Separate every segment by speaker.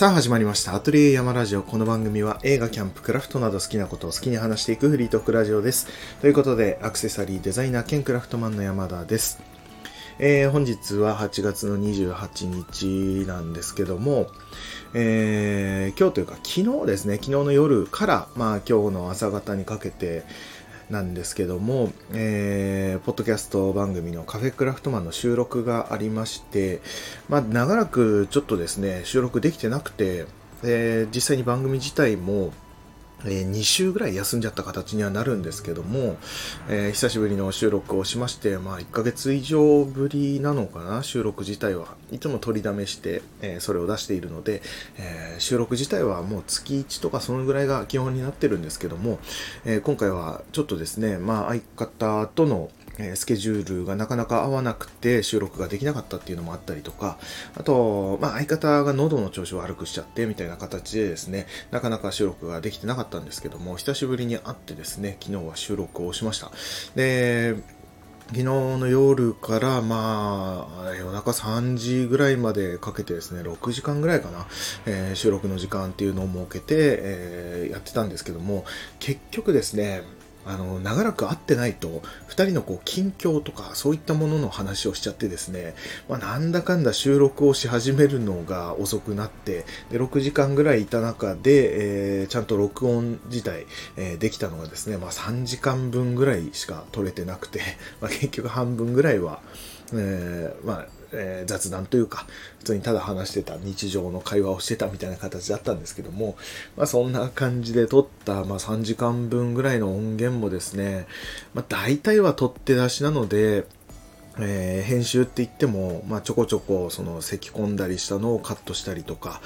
Speaker 1: さあ始まりました。アトリエ山ラジオ。この番組は映画、キャンプ、クラフトなど好きなことを好きに話していくフリートークラジオです。ということで、アクセサリーデザイナー兼クラフトマンの山田です。えー、本日は8月の28日なんですけども、えー、今日というか昨日ですね、昨日の夜から、まあ今日の朝方にかけて、なんですけども、えー、ポッドキャスト番組のカフェクラフトマンの収録がありまして、まあ、長らくちょっとですね、収録できてなくて、えー、実際に番組自体も、え2週ぐらい休んじゃった形にはなるんですけども、えー、久しぶりの収録をしまして、まあ、1ヶ月以上ぶりなのかな、収録自体は。いつも取りだめして、えー、それを出しているので、えー、収録自体はもう月1とかそのぐらいが基本になってるんですけども、え今回はちょっとですね、まあ、相方とのえスケジュールがなかなか合わなくて収録ができなかったっていうのもあったりとか、あと、まあ、相方が喉の調子を悪くしちゃってみたいな形でですね、なかなか収録ができてなかったんですけども、久しぶりに会ってですね、昨日は収録をしました。で、昨日の夜から、まあ、夜中3時ぐらいまでかけてですね、6時間ぐらいかな、えー、収録の時間っていうのを設けて、えー、やってたんですけども、結局ですね、あの、長らく会ってないと、二人のこう、近況とか、そういったものの話をしちゃってですね、まあ、なんだかんだ収録をし始めるのが遅くなって、で、6時間ぐらいいた中で、えー、ちゃんと録音自体、えー、できたのがですね、まあ、3時間分ぐらいしか撮れてなくて、まあ、結局半分ぐらいは、えー、まあ、えー、雑談というか、普通にただ話してた日常の会話をしてたみたいな形だったんですけども、まあそんな感じで撮った、まあ3時間分ぐらいの音源もですね、まあ大体は取って出しなので、えー、編集って言っても、まあ、ちょこちょこその咳込んだりしたのをカットしたりとか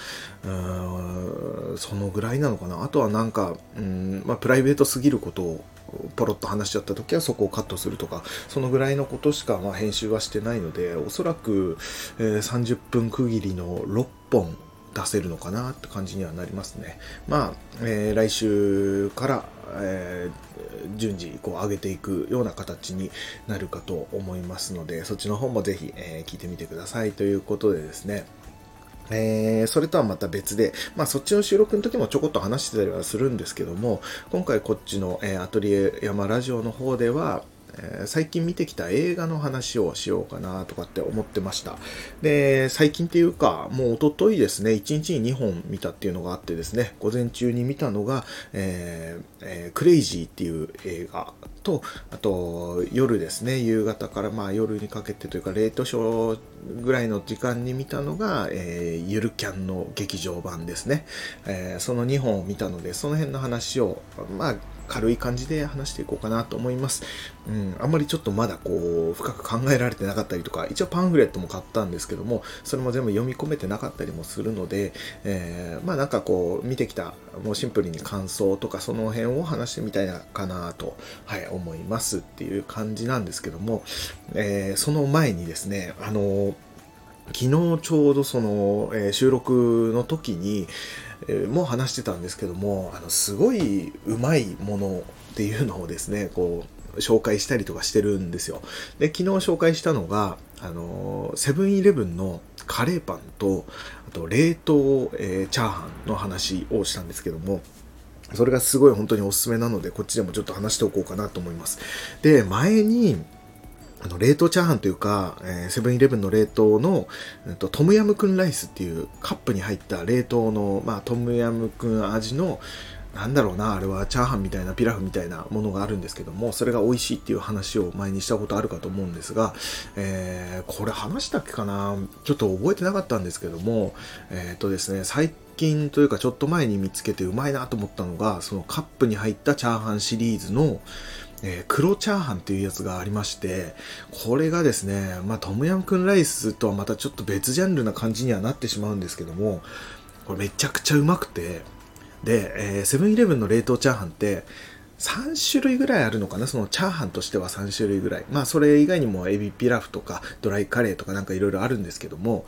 Speaker 1: うんそのぐらいなのかな。あとはなんかうん、まあ、プライベートすぎることをポロッと話しちゃった時はそこをカットするとかそのぐらいのことしかまあ編集はしてないのでおそらく、え、30分区切りの6本出せるのかなって感じにはなりますね。まあ、えー、来週から、えー、順次こう上げていくような形になるかと思いますので、そっちの方もぜひ、えー、聞いてみてくださいということでですね。えー、それとはまた別で、まあそっちの収録の時もちょこっと話してたりはするんですけども、今回こっちの、えー、アトリエ山ラジオの方では、えー、最近見てきた映画の話をしようかなとかって思ってました。で、最近っていうか、もうおとといですね、1日に2本見たっていうのがあってですね、午前中に見たのが、えーえー、クレイジーっていう映画と、あと夜ですね、夕方からまあ夜にかけてというか、レートショーぐらいの時間に見たのが、えー、ゆるキャンの劇場版ですね。えー、その2本を見たので、その辺の話を、まあ、軽い感じで話していこうかなと思います。うん、あんまりちょっとまだこう、深く考えられてなかったりとか、一応パンフレットも買ったんですけども、それも全部読み込めてなかったりもするので、えー、まあなんかこう、見てきた、もうシンプルに感想とかその辺を話してみたいなかなと、はい、思いますっていう感じなんですけども、えー、その前にですね、あの昨日ちょうどその、えー、収録の時に、も話してたんですけども、あの、すごいうまいものっていうのをですね、こう、紹介したりとかしてるんですよ。で、昨日紹介したのが、あの、セブンイレブンのカレーパンと、あと冷凍、えー、チャーハンの話をしたんですけども、それがすごい本当におすすめなので、こっちでもちょっと話しておこうかなと思います。で、前に、あの、冷凍チャーハンというか、セブンイレブンの冷凍の、えっと、トムヤムクンライスっていうカップに入った冷凍の、まあ、トムヤムクン味の、なんだろうな、あれはチャーハンみたいなピラフみたいなものがあるんですけども、それが美味しいっていう話を前にしたことあるかと思うんですが、えー、これ話したっけかな？ちょっと覚えてなかったんですけども、えっ、ー、とですね、最近というかちょっと前に見つけてうまいなと思ったのが、そのカップに入ったチャーハンシリーズの、え、黒チャーハンっていうやつがありまして、これがですね、まあ、トムヤムクンライスとはまたちょっと別ジャンルな感じにはなってしまうんですけども、これめちゃくちゃうまくて、で、え、セブンイレブンの冷凍チャーハンって、3種類ぐらいあるのかな？そのチャーハンとしては3種類ぐらい。まあそれ以外にもエビピラフとかドライカレーとかなんかいろいろあるんですけども、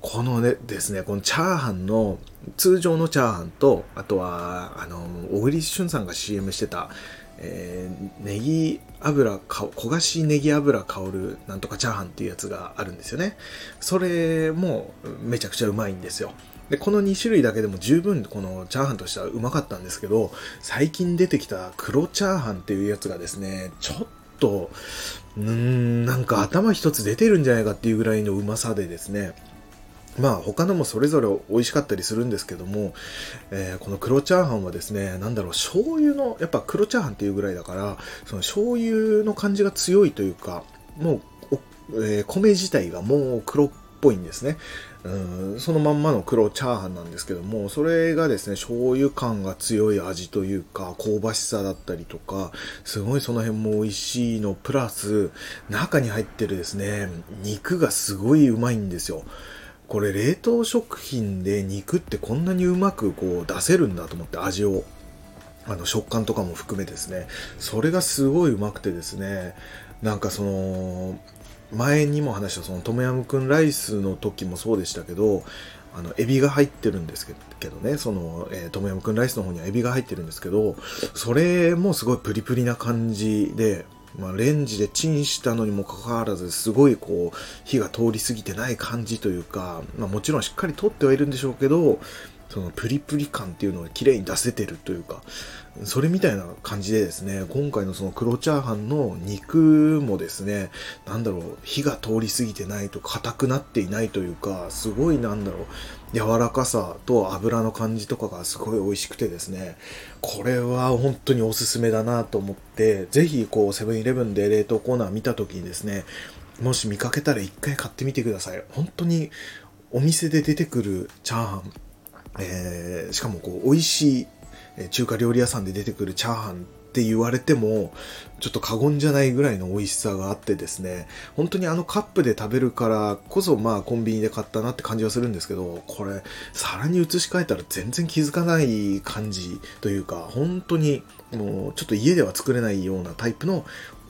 Speaker 1: このねですね、このチャーハンの通常のチャーハンと、あとは、あの、小栗旬さんが CM してた、えー、ネギ油か焦がしネギ油香るなんとかチャーハンっていうやつがあるんですよね。それもめちゃくちゃうまいんですよ。で、この2種類だけでも十分このチャーハンとしてはうまかったんですけど、最近出てきた黒チャーハンっていうやつがですね、ちょっと、うーん、なんか頭一つ出てるんじゃないかっていうぐらいのうまさでですね、まあ他のもそれぞれ美味しかったりするんですけども、えー、この黒チャーハンはですね、なんだろう、醤油の、やっぱ黒チャーハンっていうぐらいだから、その醤油の感じが強いというか、もう、えー、米自体がもう黒っぽいんですね。うんそのまんまの黒チャーハンなんですけども、それがですね、醤油感が強い味というか、香ばしさだったりとか、すごいその辺も美味しいの、プラス、中に入ってるですね、肉がすごいうまいんですよ。これ冷凍食品で肉ってこんなにうまくこう出せるんだと思って味をあの食感とかも含めですね。それがすごいうまくてですね。なんかその前にも話したそのトムヤムクンライスの時もそうでしたけどあのエビが入ってるんですけどね。その、えー、トムヤムクンライスの方にはエビが入ってるんですけどそれもすごいプリプリな感じでまあ、レンジでチンしたのにもかかわらず、すごいこう、火が通り過ぎてない感じというか、まあ、もちろんしっかり取ってはいるんでしょうけど、そのプリプリ感っていうのを綺麗に出せてるというか、それみたいな感じでですね、今回のその黒チャーハンの肉もですね、なんだろう、火が通り過ぎてないと硬くなっていないというか、すごいなんだろう、柔らかさと油の感じとかがすごい美味しくてですね、これは本当におすすめだなと思って、ぜひこうセブンイレブンで冷凍コーナー見た時にですね、もし見かけたら一回買ってみてください。本当にお店で出てくるチャーハン、えー、しかもこう美味しい中華料理屋さんで出てくるチャーハンって言われても、ちょっと過言じゃないぐらいの美味しさがあってですね、本当にあのカップで食べるからこそ、まあコンビニで買ったなって感じはするんですけど、これ、皿に移し替えたら全然気づかない感じというか、本当にもうちょっと家では作れないようなタイプの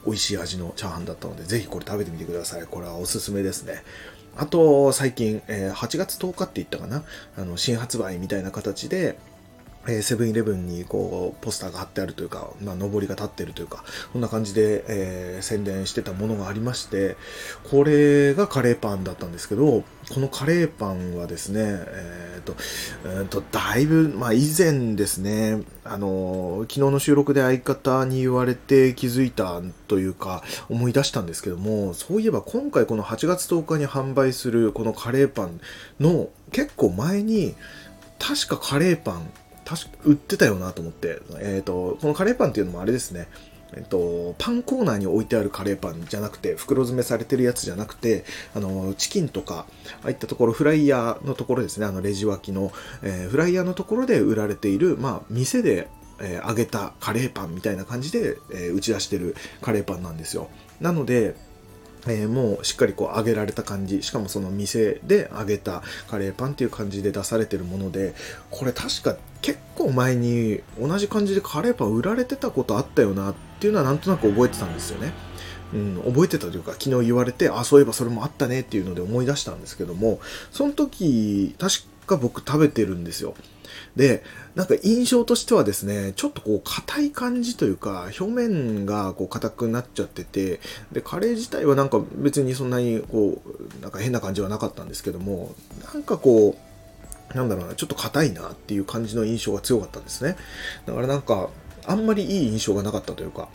Speaker 1: 美味しい味のチャーハンだったので、ぜひこれ食べてみてください。これはおすすめですね。あと、最近、え、8月10日って言ったかな？あの、新発売みたいな形で、えセブンイレブンにこうポスターが貼ってあるというか、まあ、上りが立ってるというか、こんな感じで、えー、宣伝してたものがありまして、これがカレーパンだったんですけど、このカレーパンはですね、えっ、ー、と、えー、と、だいぶ、まあ、以前ですね、あの、昨日の収録で相方に言われて気づいたというか、思い出したんですけども、そういえば今回この8月10日に販売するこのカレーパンの結構前に、確かカレーパン確か売ってたよなと思って、えっ、ー、と、このカレーパンっていうのもあれですね、えっと、パンコーナーに置いてあるカレーパンじゃなくて、袋詰めされてるやつじゃなくて、あの、チキンとか、ああいったところ、フライヤーのところですね、あの、レジ脇の、えー、フライヤーのところで売られている、まあ、店で、えー、揚げたカレーパンみたいな感じで、え、打ち出してるカレーパンなんですよ。なので、えー、もうしっかりこう揚げられた感じしかもその店で揚げたカレーパンっていう感じで出されてるものでこれ確か結構前に同じ感じでカレーパン売られてたことあったよなっていうのはなんとなく覚えてたんですよね。うん、覚えてたというか昨日言われてあそういえばそれもあったねっていうので思い出したんですけどもその時確か僕食べてるんですよで、なんか印象としてはですね、ちょっとこう硬い感じというか、表面がこう硬くなっちゃってて、で、カレー自体はなんか別にそんなにこう、なんか変な感じはなかったんですけども、なんかこう、なんだろうな、ちょっと硬いなっていう感じの印象が強かったんですね。だからなんか、あんまりいい印象がなかったというか、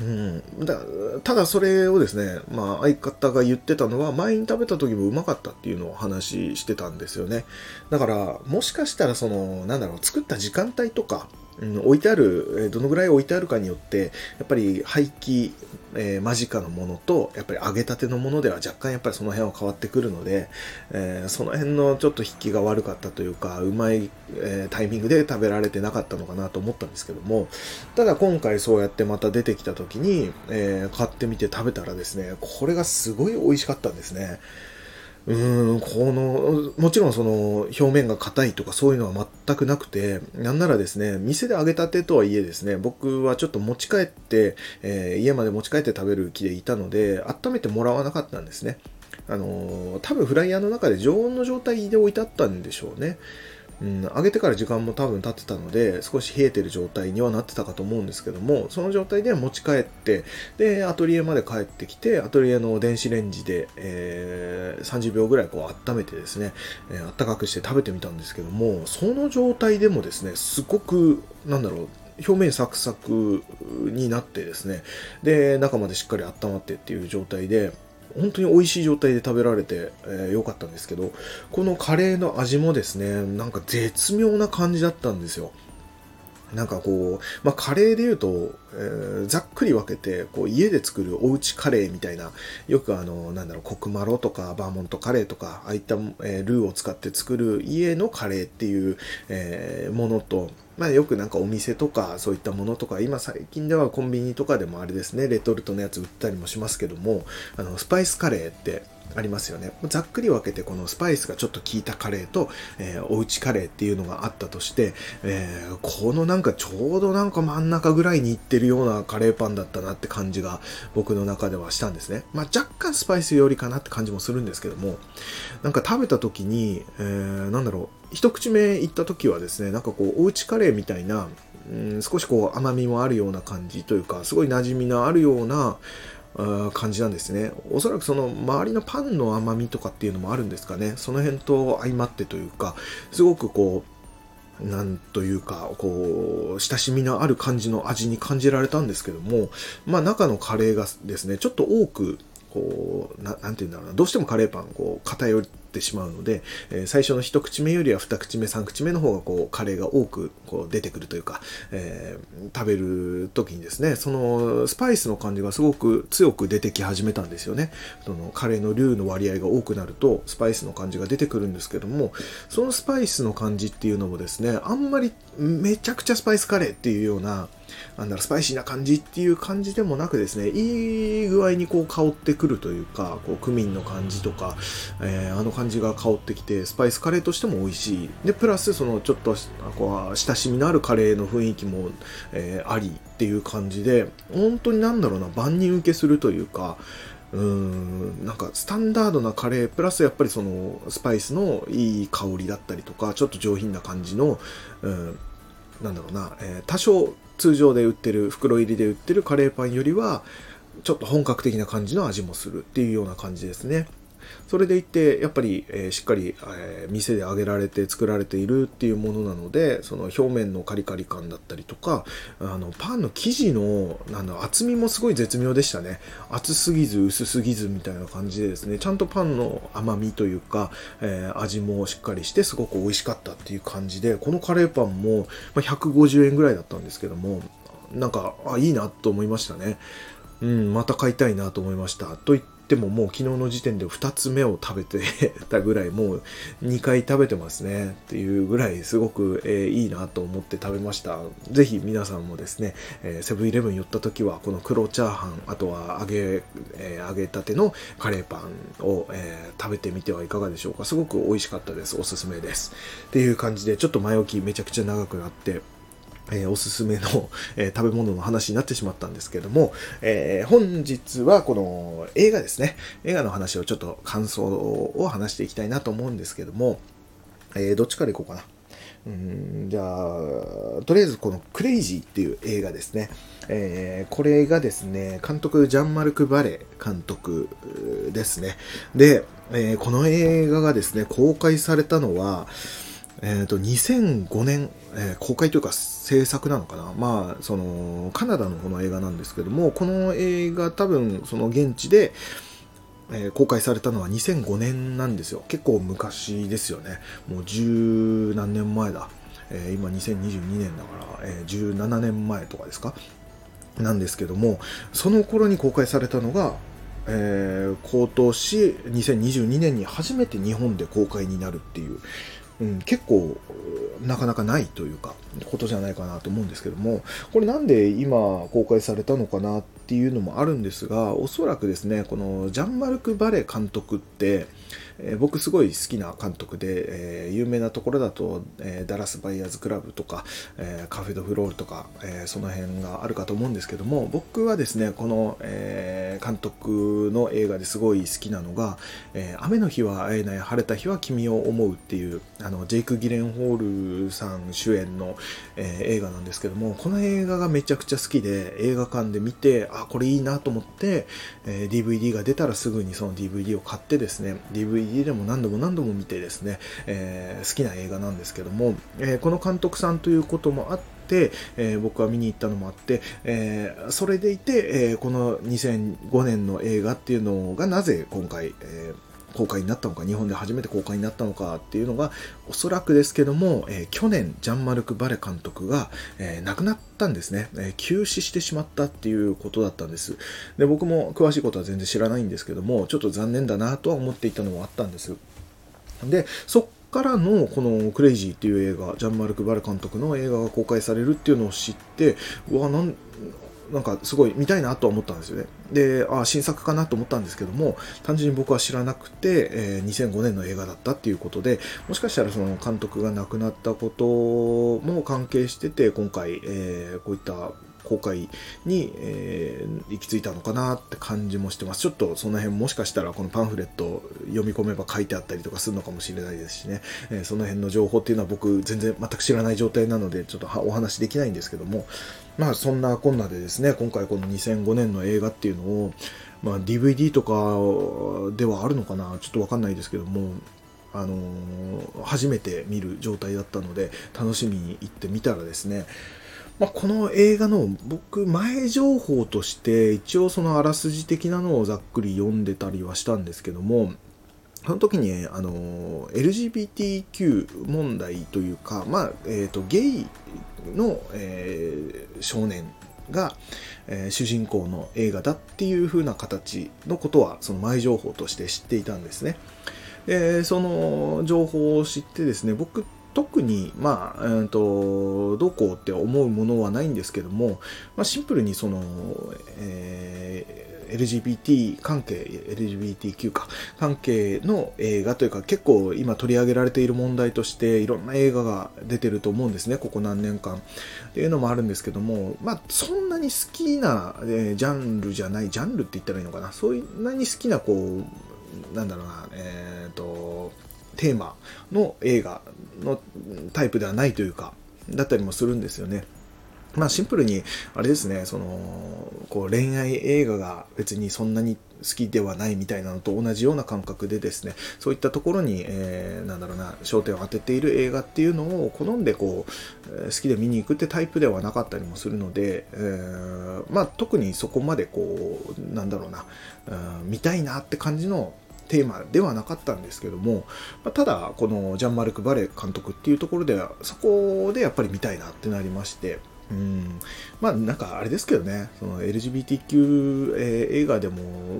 Speaker 1: うん、だただそれをですね、まあ、相方が言ってたのは前に食べた時もうまかったっていうのを話してたんですよね。だからもしかしたらそのなんだろう作った時間帯とかうん、置いてある、どのぐらい置いてあるかによって、やっぱり廃棄、え、間近のものと、やっぱり揚げたてのものでは若干やっぱりその辺は変わってくるので、え、その辺のちょっと引きが悪かったというか、うまい、え、タイミングで食べられてなかったのかなと思ったんですけども、ただ今回そうやってまた出てきた時に、え買ってみて食べたらですね、これがすごい美味しかったんですね。うん、この、もちろんその表面が硬いとかそういうのは全くなくて、なんならですね、店で揚げたてとはいえですね、僕はちょっと持ち帰って、えー、家まで持ち帰って食べる気でいたので、温めてもらわなかったんですね。あのー、多分フライヤーの中で常温の状態で置いてあったんでしょうね。うん、揚げてから時間も多分経ってたので少し冷えてる状態にはなってたかと思うんですけどもその状態で持ち帰ってでアトリエまで帰ってきてアトリエの電子レンジで、えー、30秒ぐらいこう温めてですね、えー、温かくして食べてみたんですけどもその状態でもですねすごくなんだろう表面サクサクになってですねで中までしっかり温まってっていう状態で本当に美味しい状態で食べられて良、えー、かったんですけど、このカレーの味もですね、なんか絶妙な感じだったんですよ。なんかこう、まあ、カレーで言うと、えー、ざっくり分けて、こう、家で作るおうちカレーみたいな、よくあの、なんだろう、コクマロとか、バーモントカレーとか、ああいった、えー、ルーを使って作る家のカレーっていう、えー、ものと、まあよくなんかお店とかそういったものとか、今最近ではコンビニとかでもあれですね、レトルトのやつ売ったりもしますけども、あの、スパイスカレーってありますよね。ざっくり分けてこのスパイスがちょっと効いたカレーと、えー、おうちカレーっていうのがあったとして、えー、このなんかちょうどなんか真ん中ぐらいにいってるようなカレーパンだったなって感じが僕の中ではしたんですね。まあ若干スパイス寄りかなって感じもするんですけども、なんか食べた時に、えー、なんだろう、一口目行った時はですね、なんかこう、おうちカレーみたいな、うん、少しこう甘みもあるような感じというか、すごい馴染みのあるような感じなんですね。おそらくその周りのパンの甘みとかっていうのもあるんですかね。その辺と相まってというか、すごくこう、なんというか、こう、親しみのある感じの味に感じられたんですけども、まあ中のカレーがですね、ちょっと多くこう、ななんて言うんだろうな、どうしてもカレーパン、こう、偏ってしまうので、えー、最初の一口目よりは二口目、三口目の方が、こう、カレーが多く、こう、出てくるというか、えー、食べる時にですね、その、スパイスの感じがすごく強く出てき始めたんですよね。その、カレーのルーの割合が多くなると、スパイスの感じが出てくるんですけども、そのスパイスの感じっていうのもですね、あんまりめちゃくちゃスパイスカレーっていうような、なんだろ、スパイシーな感じっていう感じでもなくですね、いい具合にこう香ってくるというか、こうクミンの感じとか、えー、あの感じが香ってきて、スパイスカレーとしても美味しい。で、プラスそのちょっとこう親しみのあるカレーの雰囲気も、えー、ありっていう感じで、本当になんだろうな、万人受けするというか、うーんなんかスタンダードなカレープラスやっぱりそのスパイスのいい香りだったりとかちょっと上品な感じの、うん、なんだろうな、えー、多少通常で売ってる、袋入りで売ってるカレーパンよりは、ちょっと本格的な感じの味もするっていうような感じですね。それでいって、やっぱり、えー、しっかり、えー、店で揚げられて作られているっていうものなので、その表面のカリカリ感だったりとか、あの、パンの生地の、なんだ、厚みもすごい絶妙でしたね。厚すぎず薄すぎずみたいな感じでですね、ちゃんとパンの甘みというか、えー、味もしっかりしてすごく美味しかったっていう感じで、このカレーパンも、まあ、150円ぐらいだったんですけども、なんか、あ、いいなと思いましたね。うん、また買いたいなと思いました。と言ってももう昨日の時点で2つ目を食べて たぐらい、もう2回食べてますねっていうぐらいすごく、えー、いいなと思って食べました。ぜひ皆さんもですねえ、セブンイレブン寄った時はこの黒チャーハン、あとは揚げ、えー、揚げたてのカレーパンを、え、食べてみてはいかがでしょうか。すごく美味しかったです。おすすめです。っていう感じで、ちょっと前置きめちゃくちゃ長くなって、えー、おすすめの、えー、食べ物の話になってしまったんですけども、えー、本日はこの映画ですね。映画の話をちょっと感想を話していきたいなと思うんですけども、えどっちからいこうかな。うんじゃあ、とりあえずこのクレイジーっていう映画ですね。えこれがですね、監督、ジャンマルク・バレ監督ですね。で、えこの映画がですね、公開されたのは、えっ、ー、と、2005年、えー、公開というか制作なのかな？まあ、その、カナダのこの映画なんですけども、この映画多分、その現地で、えー、公開されたのは2005年なんですよ。結構昔ですよね。もう十何年前だ。えー、今2022年だから、えー、17年前とかですか？なんですけども、その頃に公開されたのが、えー、今年2022年に初めて日本で公開になるっていう、うん、結構なかなかないというかことじゃないかなと思うんですけどもこれなんで今公開されたのかなっていうのもあるんですがおそらくですねこのジャンマルク・バレ監督ってえー、僕すごい好きな監督で、えー、有名なところだと、えー、ダラス・バイヤーズ・クラブとか、えカフェ・ド・フロールとか、えその辺があるかと思うんですけども僕はですねこの、え監督の映画ですごい好きなのが「え雨の日は会えない晴れた日は君を思う」っていうあのジェイク・ギレンホールさん主演の、え映画なんですけどもこの映画がめちゃくちゃ好きで映画館で見てあこれいいなと思って、え DVD が出たらすぐにその DVD を買ってですね DVD 家でも何度も何度も見てですね、えー、好きな映画なんですけども、えー、この監督さんということもあって、えー、僕は見に行ったのもあって、え、それでいて、え、この2005年の映画っていうのがなぜ今回、えー公開になったのか、日本で初めて公開になったのかっていうのが、おそらくですけども、えー、去年、ジャンマルク・バレ監督が、えー、亡くなったんですね、えー、急死してしまったっていうことだったんです。で、僕も詳しいことは全然知らないんですけども、ちょっと残念だなとは思っていたのもあったんです。で、そっからのこのクレイジーっていう映画、ジャンマルク・バレ監督の映画が公開されるっていうのを知って、うわ、なんなんかすごい見たいなとは思ったんですよね。で、あ新作かなと思ったんですけども、単純に僕は知らなくて、えー、2005年の映画だったっていうことで、もしかしたらその監督が亡くなったことも関係してて、今回、えー、こういった公開に、えー、行き着いたのかなって感じもしてます。ちょっとその辺もしかしたらこのパンフレット読み込めば書いてあったりとかするのかもしれないですしね、えー、その辺の情報っていうのは僕全然全く知らない状態なのでちょっとお話できないんですけども、まあそんなこんなでですね、今回この2005年の映画っていうのを、まあ DVD とかではあるのかなちょっとわかんないですけども、あのー、初めて見る状態だったので楽しみに行ってみたらですねまあ、この映画の僕前情報として一応そのあらすじ的なのをざっくり読んでたりはしたんですけどもその時に、あの LGBTQ 問題というか、まあえーと、ゲイの、えー、少年が、えー、主人公の映画だっていう風な形のことはその前情報として知っていたんですね。でその情報を知ってですね僕特に、まあ、えーと、どうこうって思うものはないんですけども、まあ、シンプルにその、え、LGBT 関係、LGBTQ か、関係の映画というか、結構今取り上げられている問題として、いろんな映画が出てると思うんですね、ここ何年間。っていうのもあるんですけども、まあ、そんなに好きな、えー、ジャンルじゃない、ジャンルって言ったらいいのかな、そんなに好きな、こう、なんだろうな、えっ、ー、と、テーマの映画のタイプではないというか、だったりもするんですよね。まあシンプルに、あれですね、その、こう恋愛映画が別にそんなに好きではないみたいなのと同じような感覚でですね、そういったところに、えー、なんだろうな、焦点を当てている映画っていうのを好んでこう、好きで見に行くってタイプではなかったりもするので、えー、まあ特にそこまでこう、なんだろうな、見たいなって感じのテーマではなかったんですけども、ま、ただこのジャンマルク・バレ監督っていうところではそこでやっぱり見たいなってなりましてうん、まあなんかあれですけどね、その LGBTQ、えー、映画でも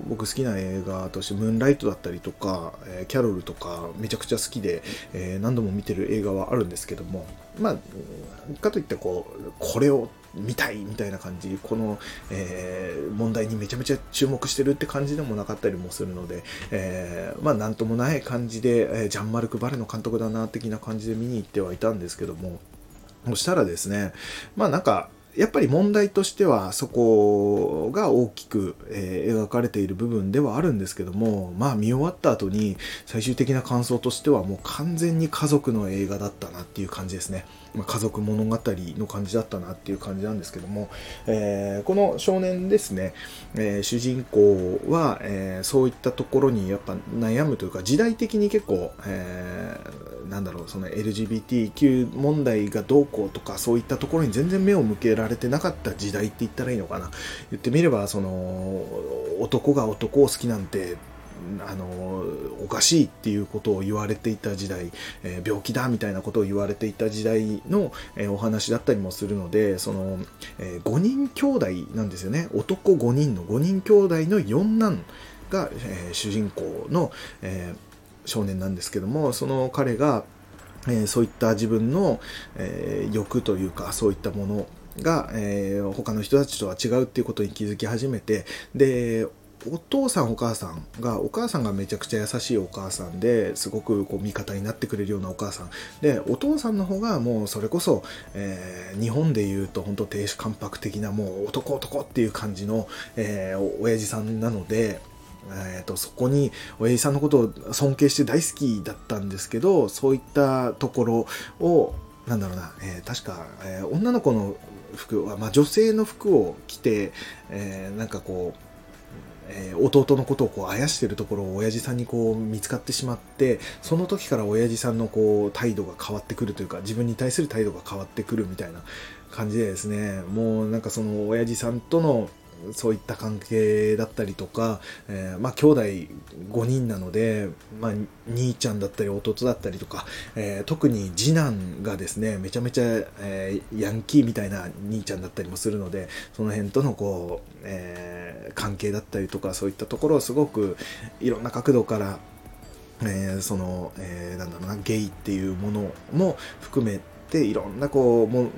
Speaker 1: 僕好きな映画としてムーンライトだったりとか、えー、キャロルとかめちゃくちゃ好きで、えー、何度も見てる映画はあるんですけども、まあ、かといってこう、これを見たいみたいな感じ、この、えー、問題にめちゃめちゃ注目してるって感じでもなかったりもするので、えー、まあなんともない感じで、えー、ジャンマルク・バレの監督だな的な感じで見に行ってはいたんですけども、そしたらですね、まあなんか、やっぱり問題としてはそこが大きく、え、描かれている部分ではあるんですけどもまあ見終わった後に最終的な感想としてはもう完全に家族の映画だったなっていう感じですね。まあ、家族物語の感じだったなっていう感じなんですけども、えー、この少年ですね、えー、主人公は、えー、そういったところにやっぱ悩むというか時代的に結構、えなんだろうその LGBTQ 問題がどうこうとかそういったところに全然目を向けられてなかった時代って言ったらいいのかな。言ってみればその男が男を好きなんてあのおかしいっていうことを言われていた時代、えー、病気だみたいなことを言われていた時代の、えー、お話だったりもするのでその、えー、5人兄弟なんですよね。男5人の5人兄弟の四男が、え主人公の、え少年なんですけどもその彼が、えそういった自分の、え欲というかそういったものが、えー、他の人たちとは違うっていうことに気づき始めてでお父さんお母さんがお母さんがめちゃくちゃ優しいお母さんですごくこう味方になってくれるようなお母さん。でお父さんの方がもうそれこそ、えー、日本でいうと本当亭主関白的なもう男男っていう感じの、えー、親父さんなのでえーと、そこに親父さんのことを尊敬して大好きだったんですけどそういったところをなんだろうな、えー、確か、えー、女の子の服は、まあ、女性の服を着て、えー、なんかこうえ、弟のことをこうあやしてるところを親父さんにこう見つかってしまってその時から親父さんのこう態度が変わってくるというか自分に対する態度が変わってくるみたいな感じでですねもうなんかその親父さんとのそういった関係だったりとか、えー、まあ兄弟5人なので、まあ、兄ちゃんだったり弟だったりとか、えー、特に次男がですねめちゃめちゃ、えー、ヤンキーみたいな兄ちゃんだったりもするのでその辺とのこう、えー、関係だったりとかそういったところをすごくいろんな角度からえー、その、えー、なんだろうな、ゲイっていうものも含めっていろんなこうも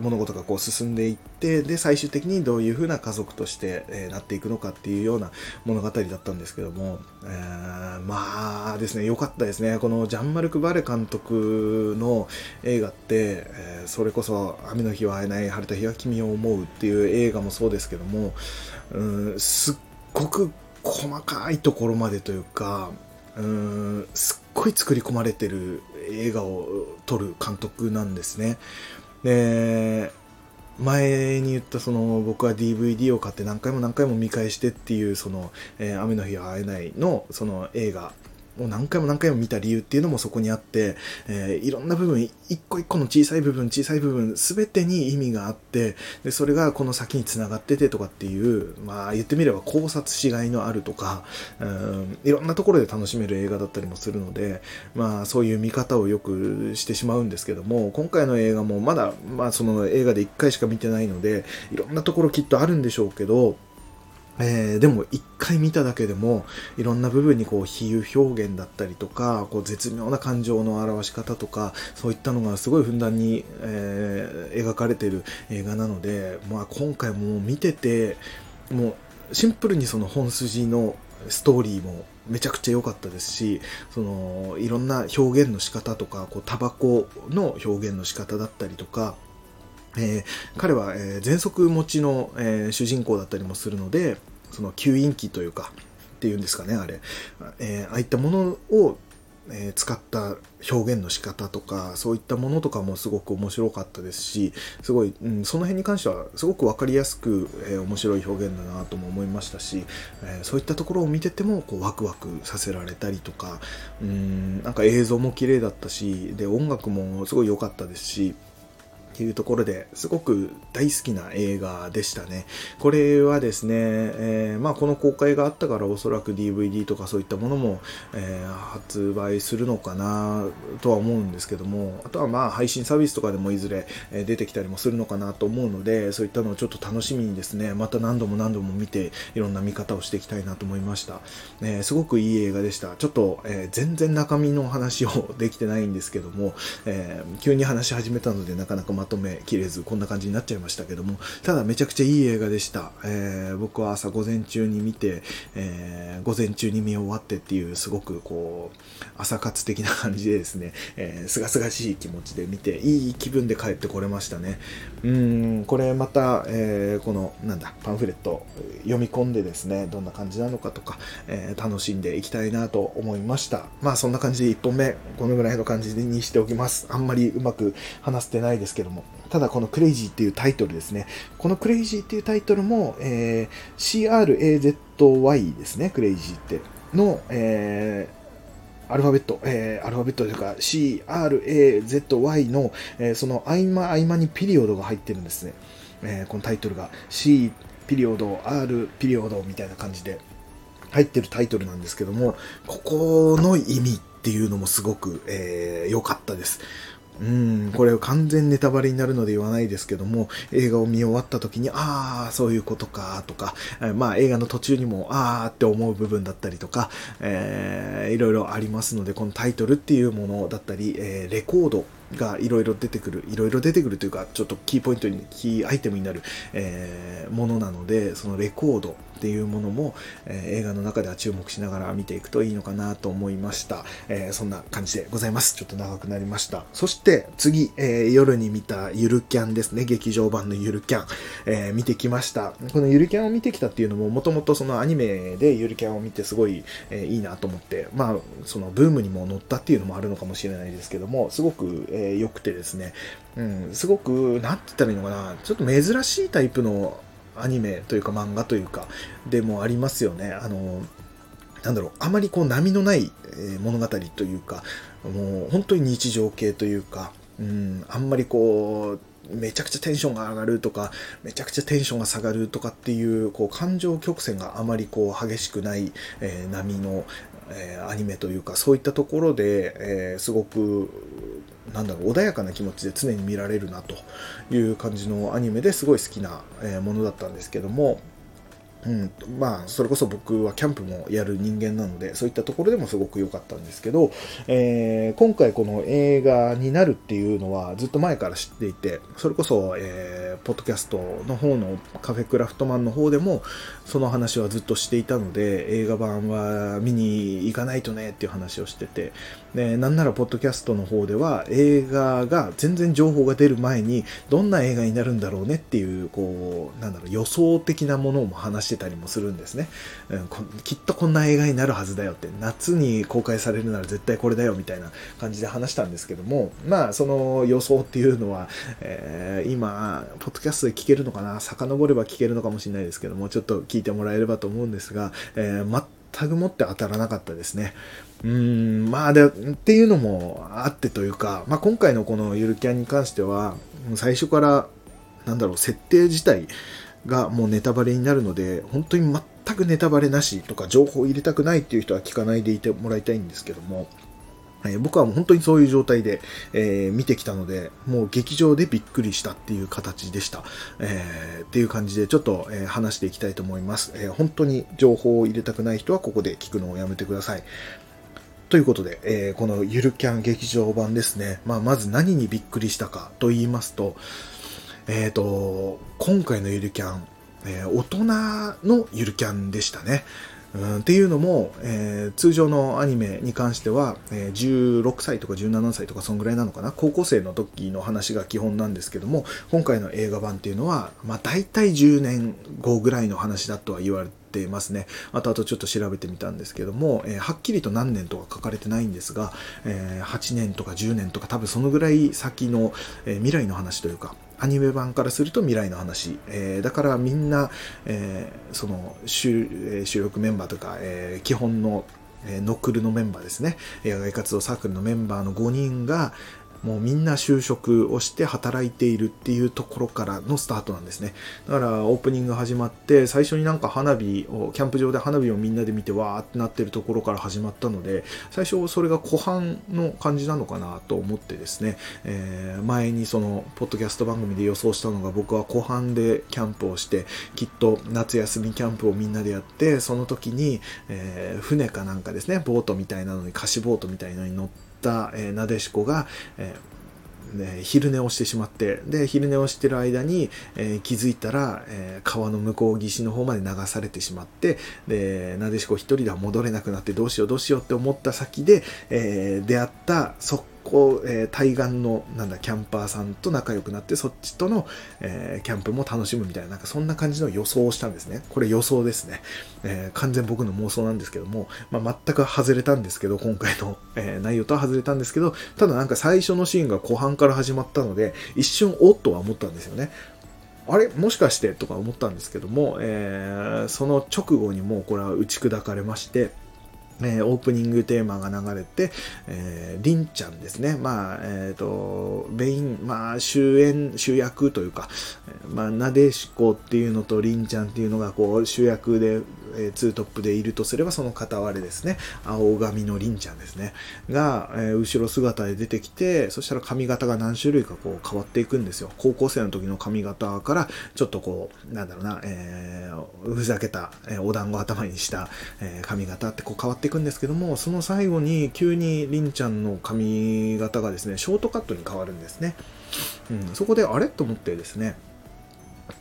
Speaker 1: 物事がこう進んでいってで最終的にどういうふうな家族として、えなっていくのかっていうような物語だったんですけども、えー、まあですね良かったですね。このジャンマルク・バレ監督の映画って、え、それこそ「雨の日は会えない晴れた日は君を思う」っていう映画もそうですけども、うん、すっごく細かいところまでというかうんすっごい作り込まれてる映画を撮る監督なんですね。で前に言ったその僕は DVD を買って何回も何回も見返してっていうその、えー、雨の日は会えないのその映画もう何回も何回も見た理由っていうのもそこにあって、えー、いろんな部分、一個一個の小さい部分、小さい部分、すべてに意味があって、で、それがこの先につながっててとかっていう、まあ言ってみれば考察しがいのあるとか、うん、いろんなところで楽しめる映画だったりもするので、まあそういう見方をよくしてしまうんですけども、今回の映画もまだ、まあその映画で1回しか見てないので、いろんなところきっとあるんでしょうけど、えー、でも一回見ただけでもいろんな部分にこう比喩表現だったりとかこう絶妙な感情の表し方とかそういったのがすごいふんだんに、えー、描かれてる映画なので、まあ、今回も見ててもうシンプルにその本筋のストーリーもめちゃくちゃ良かったですしそのいろんな表現の仕方とかこうタバコの表現の仕方だったりとかえー、彼は、えー、喘息持ちの、えー、主人公だったりもするのでその吸引器というかっていうんですかねあれ、えー、ああいったものを、えー、使った表現の仕方とかそういったものとかもすごく面白かったですしすごい、うん、その辺に関してはすごく分かりやすく、えー、面白い表現だなとも思いましたし、えー、そういったところを見ててもこうワクワクさせられたりとかうんなんか映像も綺麗だったしで音楽もすごい良かったですしっていうところですごく大好きな映画でしたね。これはですね、えー、まあこの公開があったからおそらく DVD とかそういったものも、えー、発売するのかなとは思うんですけども、あとはまあ配信サービスとかでもいずれ出てきたりもするのかなと思うので、そういったのをちょっと楽しみにですね、また何度も何度も見ていろんな見方をしていきたいなと思いました。えー、すごくいい映画でした。ちょっと、え、全然中身の話を できてないんですけども、え、急に話し始めたのでなかなかまとめきれずこんな感じになっちゃいましたけどもただめちゃくちゃいい映画でした、えー、僕は朝午前中に見て、えー、午前中に見終わってっていうすごくこう朝活的な感じでですねすがすがしい気持ちで見ていい気分で帰ってこれましたね。うんこれまた、えー、このなんだパンフレット読み込んでですねどんな感じなのかとか、えー、楽しんでいきたいなと思いました。まあそんな感じで1本目このぐらいの感じにしておきます。あんまりうまく話せてないですけども。ただこのクレイジーっていうタイトルですね。このクレイジーっていうタイトルも、えー、CRAZY ですね、クレイジーって。の、えー、アルファベット、えー、アルファベットというか CRAZY の、えー、その合間合間にピリオドが入ってるんですね。えー、このタイトルが C ピリオド、R ピリオドみたいな感じで入ってるタイトルなんですけども、ここの意味っていうのもすごく良、えー、かったです。うん、これ完全ネタバレになるので言わないですけども、映画を見終わった時に、ああ、そういうことか、とか、まあ映画の途中にも、ああって思う部分だったりとか、えー、いろいろありますので、このタイトルっていうものだったり、えー、レコードがいろいろ出てくる、いろいろ出てくるというか、ちょっとキーポイントに、キーアイテムになる、えー、ものなので、そのレコードっていうものも、えー、映画の中では注目しながら見ていくといいのかなと思いました。えー、そんな感じでございます。ちょっと長くなりました。そして次、えー、夜に見たゆるキャンですね。劇場版のゆるキャン、え見てきました。このゆるキャンを見てきたっていうのも、もともとそのアニメでゆるキャンを見てすごい、えいいなと思って、まあ、そのブームにも乗ったっていうのもあるのかもしれないですけども、すごく良、えー、くてですね、うん、すごく、なんて言ったらいいのかな、ちょっと珍しいタイプのアニメというか漫画というか、でもありますよね。あの、なんだろう、あまりこう波のない物語というか、もう本当に日常系というか、うん、あんまりこう、めちゃくちゃテンションが上がるとか、めちゃくちゃテンションが下がるとかっていう、こう、感情曲線があまりこう、激しくない、えー、波の、えー、アニメというか、そういったところで、えー、すごく、なんだろう、穏やかな気持ちで常に見られるなという感じのアニメですごい好きなものだったんですけども、うん、まあ、それこそ僕はキャンプもやる人間なので、そういったところでもすごく良かったんですけど、えー、今回この映画になるっていうのはずっと前から知っていて、それこそ、えー、ポッドキャストの方のカフェクラフトマンの方でも、その話はずっとしていたので、映画版は見に行かないとねっていう話をしてて、でなんならポッドキャストの方では映画が全然情報が出る前に、どんな映画になるんだろうねっていう、こう、なんだろう、予想的なものも話してたりもするんですね、うん、きっとこんな映画になるはずだよって夏に公開されるなら絶対これだよみたいな感じで話したんですけどもまあその予想っていうのは、えー、今ポッドキャストで聞けるのかな遡れば聞けるのかもしれないですけどもちょっと聞いてもらえればと思うんですが、えー、全くもって当たらなかったですね。うん、まあで、っていうのもあってというか、まあ今回のこのゆるキャンに関しては、最初から、なんだろう、設定自体、がもうネタバレになるので、本当に全くネタバレなしとか情報を入れたくないっていう人は聞かないでいてもらいたいんですけども、えー、僕はもう本当にそういう状態で、えー、見てきたので、もう劇場でびっくりしたっていう形でした。えー、っていう感じでちょっと、え話していきたいと思います、え本当に情報を入れたくない人はここで聞くのをやめてください。ということで、えこのゆるキャン劇場版ですね。まあ、まず何にびっくりしたかと言いますと、えっ、と、今回のゆるキャン、え、大人のゆるキャンでしたね。っていうのも、えー、通常のアニメに関しては、えー、16歳とか17歳とかそんぐらいなのかな。高校生の時の話が基本なんですけども今回の映画版っていうのは、まあ、大体10年後ぐらいの話だとは言われてますね。あとあとちょっと調べてみたんですけども、えー、はっきりと何年とか書かれてないんですが、え8年とか10年とか多分そのぐらい先の、え未来の話というかアニメ版からすると未来の話、えー、だからみんな、えー、その主主力メンバーとか、えー、基本のえノックルのメンバーですね、野外活動サークルのメンバーの5人が、もうみんな就職をして働いているっていうところからのスタートなんですね。だからオープニング始まって最初になんか花火を、キャンプ場で花火をみんなで見てわーってなってるところから始まったので、最初それが後半の感じなのかなと思ってですね、えー、前にそのポッドキャスト番組で予想したのが僕は後半でキャンプをして、きっと夏休みキャンプをみんなでやって、その時に、えー、船かなんかですね、ボートみたいなのに、貸しボートみたいなのに乗って、えー、なでしこが、えーね、昼寝をしてしまって、で、昼寝をしてる間に、え、気づいたら、え、川の向こう岸の方まで流されてしまって、で、なでしこ一人では戻れなくなってどうしようどうしようって思った先で、え、出会ったそこう、えー、対岸の、なんだ、キャンパーさんと仲良くなって、そっちとの、えー、キャンプも楽しむみたいな、なんかそんな感じの予想をしたんですね。これ予想ですね。えー、完全僕の妄想なんですけども、まあ、全く外れたんですけど、今回の、え内容とは外れたんですけど、ただなんか最初のシーンが後半から始まったので、一瞬おっとは思ったんですよね。あれ？もしかして？とか思ったんですけども、えー、その直後にもうこれは打ち砕かれまして、えー、オープニングテーマが流れて、えー、りんちゃんですね。まあ、えっ、ー、と、メイン、まあ、主演、主役というか、まあ、なでしこっていうのとりんちゃんっていうのが、こう、主役で、えー、ツートップでいるとすれば、その片割れですね。青髪のりんちゃんですね。が、えー、後ろ姿で出てきて、そしたら髪型が何種類かこう変わっていくんですよ。高校生の時の髪型から、ちょっとこう、なんだろうな、えー、ふざけた、えー、お団子頭にした、えー、髪型ってこう変わってていくんですけども、その最後に急にりんちゃんの髪型がですね、ショートカットに変わるんですね。うん、そこであれ？と思ってですね、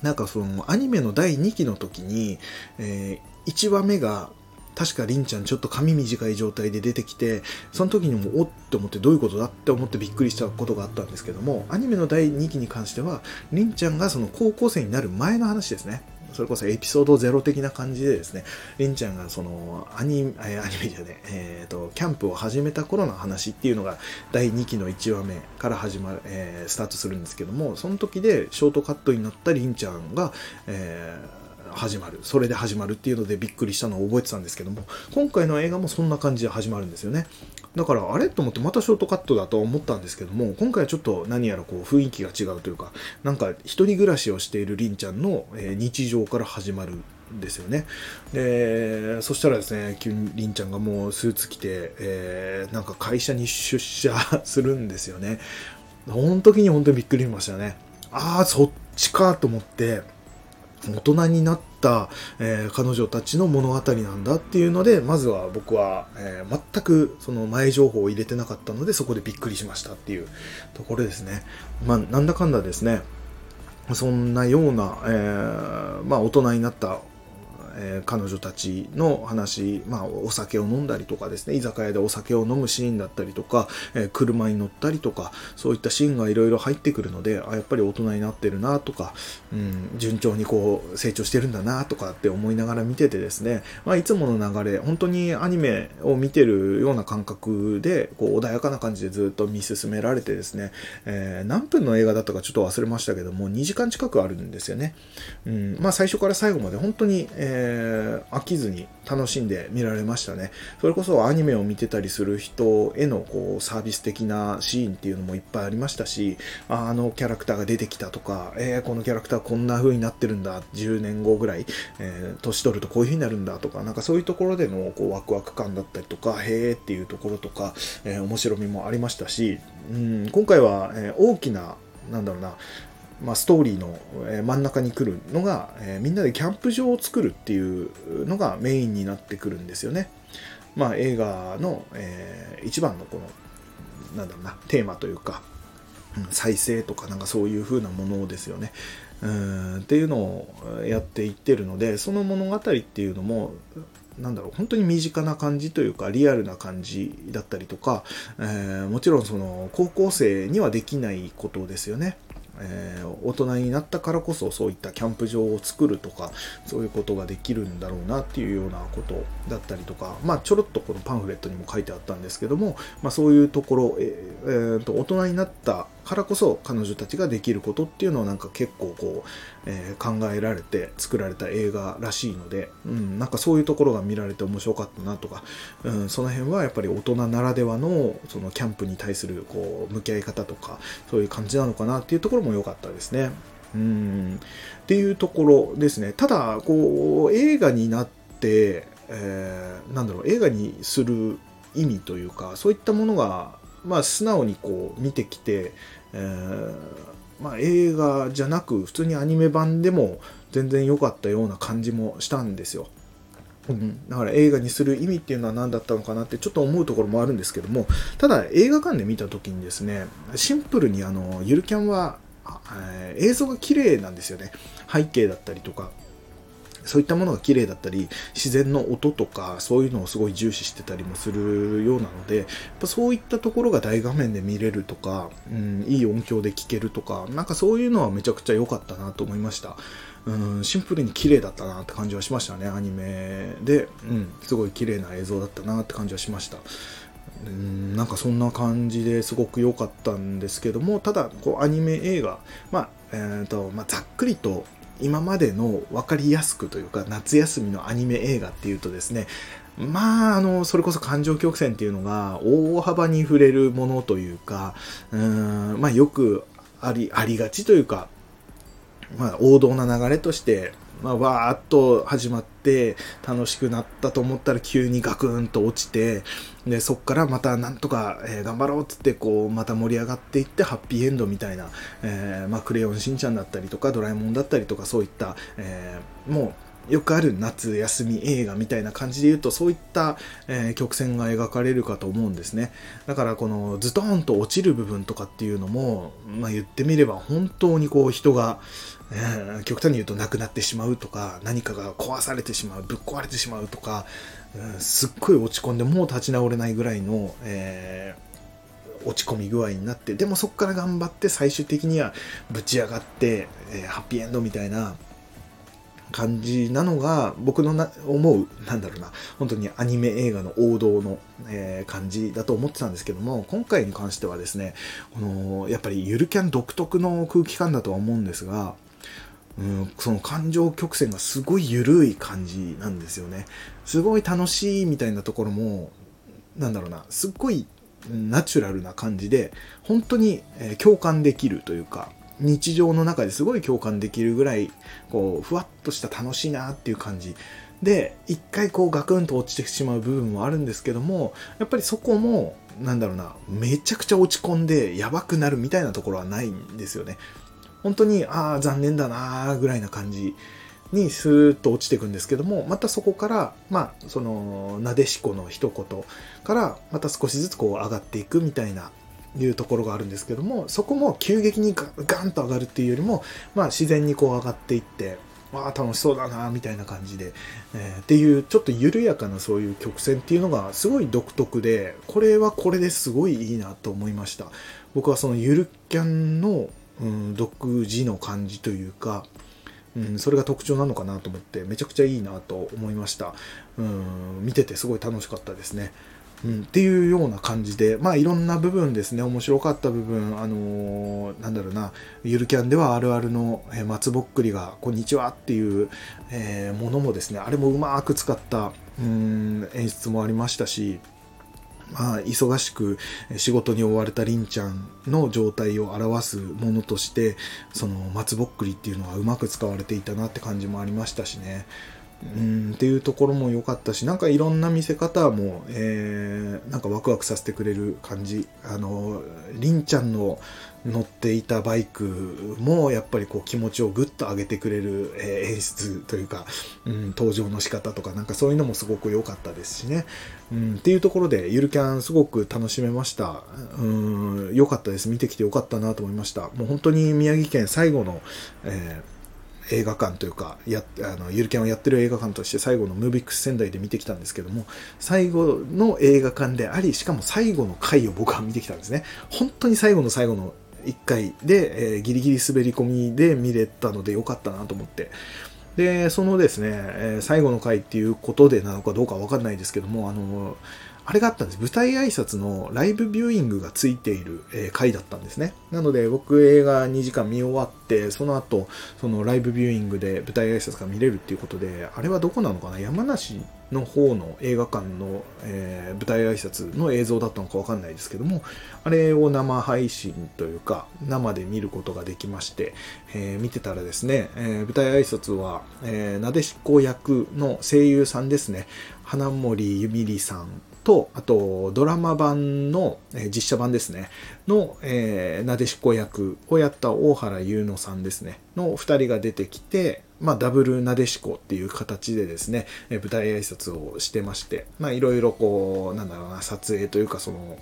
Speaker 1: なんかそのアニメの第2期の時に、えー、1話目が確かりんちゃんちょっと髪短い状態で出てきて、その時にもおって思ってどういうことだって思ってびっくりしたことがあったんですけども、アニメの第2期に関しては、りんちゃんがその高校生になる前の話ですね。それこそエピソードゼロ的な感じでですね、りんちゃんがそのアニメアニメじゃねえーと、キャンプを始めた頃の話っていうのが第2期の1話目から始まる、えー、スタートするんですけども、その時でショートカットになったりんちゃんが、えー始まる。それで始まるっていうのでびっくりしたのを覚えてたんですけども今回の映画もそんな感じで始まるんですよね。だからあれと思ってまたショートカットだと思ったんですけども今回はちょっと何やらこう雰囲気が違うというかなんか一人暮らしをしているりんちゃんの日常から始まるんですよね。でそしたらですね急にりんちゃんがもうスーツ着て、えー、なんか会社に出社するんですよね。その時に本当にびっくりしましたね。ああそっちかと思って大人になった、えー、彼女たちの物語なんだっていうので、まずは僕は、えー、全くその前情報を入れてなかったので、そこでびっくりしましたっていうところですね。まあ、なんだかんだですね、そんなような、えー、まあ、大人になったえー、彼女たちの話、まあ、お酒を飲んだりとかですね、居酒屋でお酒を飲むシーンだったりとか、えー、車に乗ったりとか、そういったシーンがいろいろ入ってくるので、あ、やっぱり大人になってるなとか、うん、順調にこう成長してるんだなとかって思いながら見ててですね、まあ、いつもの流れ、本当にアニメを見てるような感覚で、こう穏やかな感じでずっと見進められてですね、えー、何分の映画だったかちょっと忘れましたけども、2時間近くあるんですよね。うん、まあ最初から最後まで本当に、えーえー、飽きずに楽しんで見られましたね。それこそアニメを見てたりする人へのこうサービス的なシーンっていうのもいっぱいありましたし、あのキャラクターが出てきたとか、えー、このキャラクターこんな風になってるんだ、10年後ぐらい、えー、年取るとこういう風になるんだとか、なんかそういうところでのこうワクワク感だったりとか、へーっていうところとか、えー、面白みもありましたし、うん、今回は、え大きななんだろうな、まあ、ストーリーの真ん中に来るのが、えー、みんなでキャンプ場を作るっていうのがメインになってくるんですよね。まあ、映画の、えー、一番のこのなんだろうなテーマというか、うん、再生とかなんかそういう風なものですよね。うんっていうのをやっていってるのでその物語っていうのもなんだろう本当に身近な感じというかリアルな感じだったりとか、えー、もちろんその高校生にはできないことですよね。えー、大人になったからこそそういったキャンプ場を作るとかそういうことができるんだろうなっていうようなことだったりとかまあちょろっとこのパンフレットにも書いてあったんですけども、まあ、そういうところ、えー、と大人になったからこそ彼女たちができることっていうのをなんか結構こう、えー、考えられて作られた映画らしいので、うん、なんかそういうところが見られて面白かったなとか、うん、その辺はやっぱり大人ならではのそのキャンプに対するこう向き合い方とかそういう感じなのかなっていうところも良かったですね。うんっていうところですね。ただこう映画になって、えー、なんだろう映画にする意味というかそういったものがまあ、素直にこう見てきて、えー、まあ、映画じゃなく普通にアニメ版でも全然良かったような感じもしたんですよ。うん、だから映画にする意味っていうのは何だったのかなってちょっと思うところもあるんですけどもただ映画館で見た時にですねシンプルにあのゆるキャンは、えー、映像が綺麗なんですよね。背景だったりとか。そういったものが綺麗だったり、自然の音とか、そういうのをすごい重視してたりもするようなので、やっぱそういったところが大画面で見れるとか、うん、いい音響で聴けるとか、なんかそういうのはめちゃくちゃ良かったなと思いました。うん、シンプルに綺麗だったなって感じはしましたね、アニメで。うん、すごい綺麗な映像だったなって感じはしました。うん、なんかそんな感じですごく良かったんですけども、ただ、こうアニメ映画、まあ、えーとまあ、ざっくりと今までの分かりやすくというか夏休みのアニメ映画っていうとですねまあ、あの、それこそ感情曲線っていうのが大幅に触れるものというか、うん、まあよくあり、ありがちというか、まあ王道な流れとしてまあ、わーっと始まって楽しくなったと思ったら急にガクンと落ちてでそっからまたなんとか、えー、頑張ろうっつってこうまた盛り上がっていってハッピーエンドみたいな、えー、まあ、クレヨンしんちゃんだったりとかドラえもんだったりとかそういった、えー、もうよくある夏休み映画みたいな感じで言うと、そういった、えー、曲線が描かれるかと思うんですね。だからこのズドーンと落ちる部分とかっていうのも、まあ、言ってみれば本当にこう人が、え、極端に言うと亡くなってしまうとか、何かが壊されてしまう、ぶっ壊れてしまうとか、うん、すっごい落ち込んでもう立ち直れないぐらいの、えー、落ち込み具合になって、でもそこから頑張って最終的にはぶち上がって、えー、ハッピーエンドみたいな、感じなのが僕のな思うなんだろうな本当にアニメ映画の王道の、えー、感じだと思ってたんですけども今回に関してはですねこのやっぱりゆるキャン独特の空気感だとは思うんですがうん、その感情曲線がすごい緩い感じなんですよね。すごい楽しいみたいなところも、なんだろうな、すっごいナチュラルな感じで、本当に共感できるというか、日常の中ですごい共感できるぐらい、こう、ふわっとした楽しいなっていう感じ。で、一回こうガクンと落ちてしまう部分もあるんですけども、やっぱりそこも、なんだろうな、めちゃくちゃ落ち込んでやばくなるみたいなところはないんですよね。本当に、ああ、残念だなーぐらいな感じにスーッと落ちていくんですけども、またそこから、まあ、その、なでしこの一言から、また少しずつこう上がっていくみたいないうところがあるんですけども、そこも急激にガンと上がるっていうよりも、まあ自然にこう上がっていって、わあ楽しそうだなみたいな感じで、えー、っていうちょっと緩やかなそういう曲線っていうのがすごい独特でこれはこれですごいいいなと思いました。僕はそのゆるキャンの、うん、独自の感じというか、うん、それが特徴なのかなと思ってめちゃくちゃいいなと思いました、うん、見ててすごい楽しかったですね。うん、っていうような感じで、まあいろんな部分ですね、面白かった部分、あのー、なんだろうな、ゆるキャンではあるあるの、え、松ぼっくりが、こんにちはっていう、えー、ものもですね、あれもうまく使った、うん、演出もありましたし、まあ、忙しく仕事に追われたりんちゃんの状態を表すものとして、その松ぼっくりっていうのはうまく使われていたなって感じもありましたしね。うんっていうところも良かったし、なんかいろんな見せ方も、えー、なんかワクワクさせてくれる感じ。あの、りんちゃんの乗っていたバイクもやっぱりこう気持ちをぐっと上げてくれる、演出というか、うん、登場の仕方とかなんかそういうのもすごく良かったですしね。うん、っていうところでゆるキャンすごく楽しめました。うん、良かったです。見てきて良かったなと思いました。もう本当に宮城県最後の、えー映画館というかやあのゆるキャンをやってる映画館として最後のムービックス仙台で見てきたんですけども最後の映画館でありしかも最後の回を僕は見てきたんですね本当に最後の最後の1回で、えー、ギリギリ滑り込みで見れたのでよかったなと思ってでそのですね、えー、最後の回っていうことでなのかどうかわかんないですけどもあのあれがあったんです。舞台挨拶のライブビューイングがついている、えー、回だったんですね。なので僕映画2時間見終わって、その後、そのライブビューイングで舞台挨拶が見れるっていうことで、あれはどこなのかな？山梨の方の映画館の、えー、舞台挨拶の映像だったのかわかんないですけども、あれを生配信というか、生で見ることができまして、えー、見てたらですね、えー、舞台挨拶は、えなでしこ役の声優さんですね、花森ゆみりさんと、あと、ドラマ版の、え、実写版ですね、の、えー、なでしこ役をやった大原優乃さんですね、の2人が出てきて、まあ、ダブルなでしこっていう形でですね、え、舞台挨拶をしてまして、まあ、いろいろこう、なんだろうな、撮影というか、その、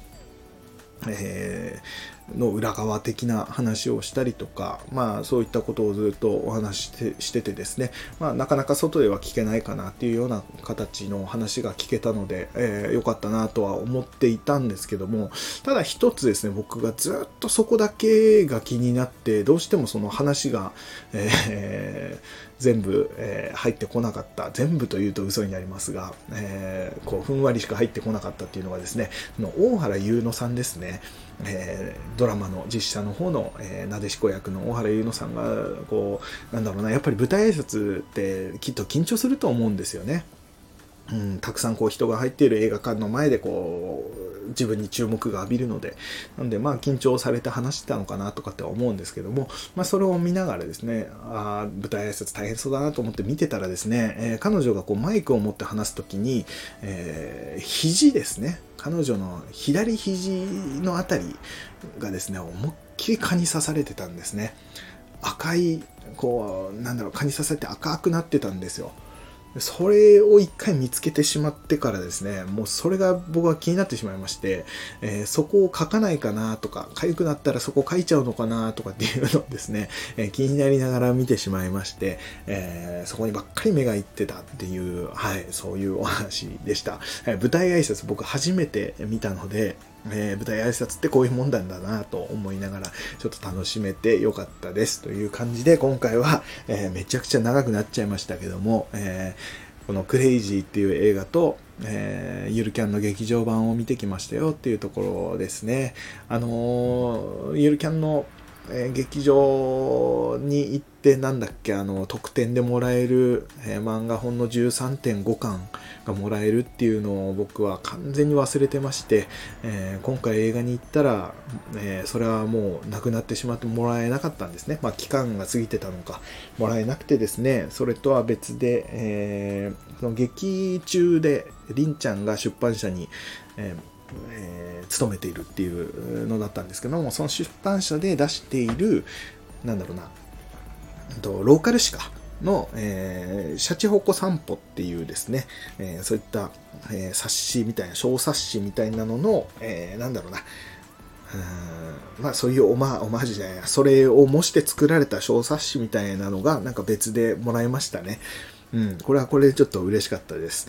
Speaker 1: えーの裏側的な話をしたりとか、まあそういったことをずっとお話してしててですね、まあなかなか外では聞けないかなっていうような形の話が聞けたので、えー、よかったなとは思っていたんですけども、ただ一つですね、僕がずっとそこだけが気になって、どうしてもその話が、えー、全部、えー、入ってこなかった。全部というと嘘になりますが、えー、こう、ふんわりしか入ってこなかったっていうのがですね、の大原優乃さんですね。えー、ドラマの実写の方の、えー、なでしこ役の大原優乃さんが、こう、なんだろうな、やっぱり舞台挨拶ってきっと緊張すると思うんですよね。うん、たくさんこう人が入っている映画館の前でこう自分に注目が浴びるのでなんでまあ緊張されて話してたのかなとかって思うんですけども、まあ、それを見ながらですねあ舞台挨拶大変そうだなと思って見てたらですね、えー、彼女がこうマイクを持って話す時に、えー、肘ですね彼女の左肘の辺りがですね思いっきり蚊に刺されてたんですね。赤いこうなんだろう蚊に刺されて赤くなってたんですよ。それを一回見つけてしまってからですね、もうそれが僕は気になってしまいまして、えー、そこを書かないかなとか、痒くなったらそこ書いちゃうのかなとかっていうのをですね、えー、気になりながら見てしまいまして、えー、そこにばっかり目がいってたっていう、はい、そういうお話でした。え舞台挨拶僕初めて見たので、えー、舞台挨拶ってこういうもんだんだなと思いながら、ちょっと楽しめてよかったですという感じで、今回は、えー、めちゃくちゃ長くなっちゃいましたけども、えー、このクレイジーっていう映画と、えー、ゆるキャンの劇場版を見てきましたよっていうところですね。あのー、ゆるキャンのえー、劇場に行ってなんだっけあの特典でもらえる、えー、漫画本の13.5巻がもらえるっていうのを僕は完全に忘れてまして、えー、今回映画に行ったら、えそれはもうなくなってしまってもらえなかったんですね。まあ期間が過ぎてたのかもらえなくてですね。それとは別で、えその劇中でりんちゃんが出版社に、えーえー、勤めているっていうのだったんですけども、その出版社で出している、なんだろうな、とローカル誌か。の、えー、シャチホコ散歩っていうですね、えー、そういった、えー、冊子みたいな、小冊子みたいなのの、えー、なんだろうな、うんまあそういうオマオマージュじゃないそれを模して作られた小冊子みたいなのがなんか別でもらいましたね。うん、これはこれでちょっと嬉しかったです。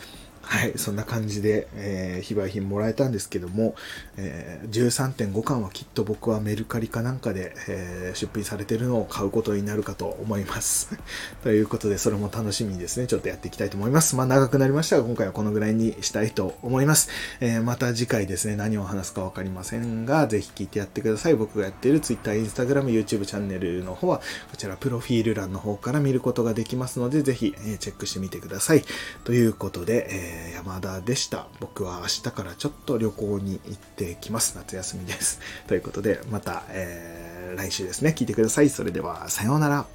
Speaker 1: はい、そんな感じで、えー、非売品もらえたんですけども、えー、13.5巻はきっと僕はメルカリかなんかで、えー、出品されてるのを買うことになるかと思います。ということで、それも楽しみにですね、ちょっとやっていきたいと思います。まあ長くなりましたが、今回はこのぐらいにしたいと思います。えー、また次回ですね、何を話すかわかりませんが、ぜひ聞いてやってください。僕がやっている Twitter、Instagram、YouTube チャンネルの方は、こちらプロフィール欄の方から見ることができますので、ぜひ、えチェックしてみてください。ということで、えーえー、山田でした。僕は明日からちょっと旅行に行ってきます。夏休みです。ということで、また、えー、来週ですね、聞いてください。それでは、さようなら。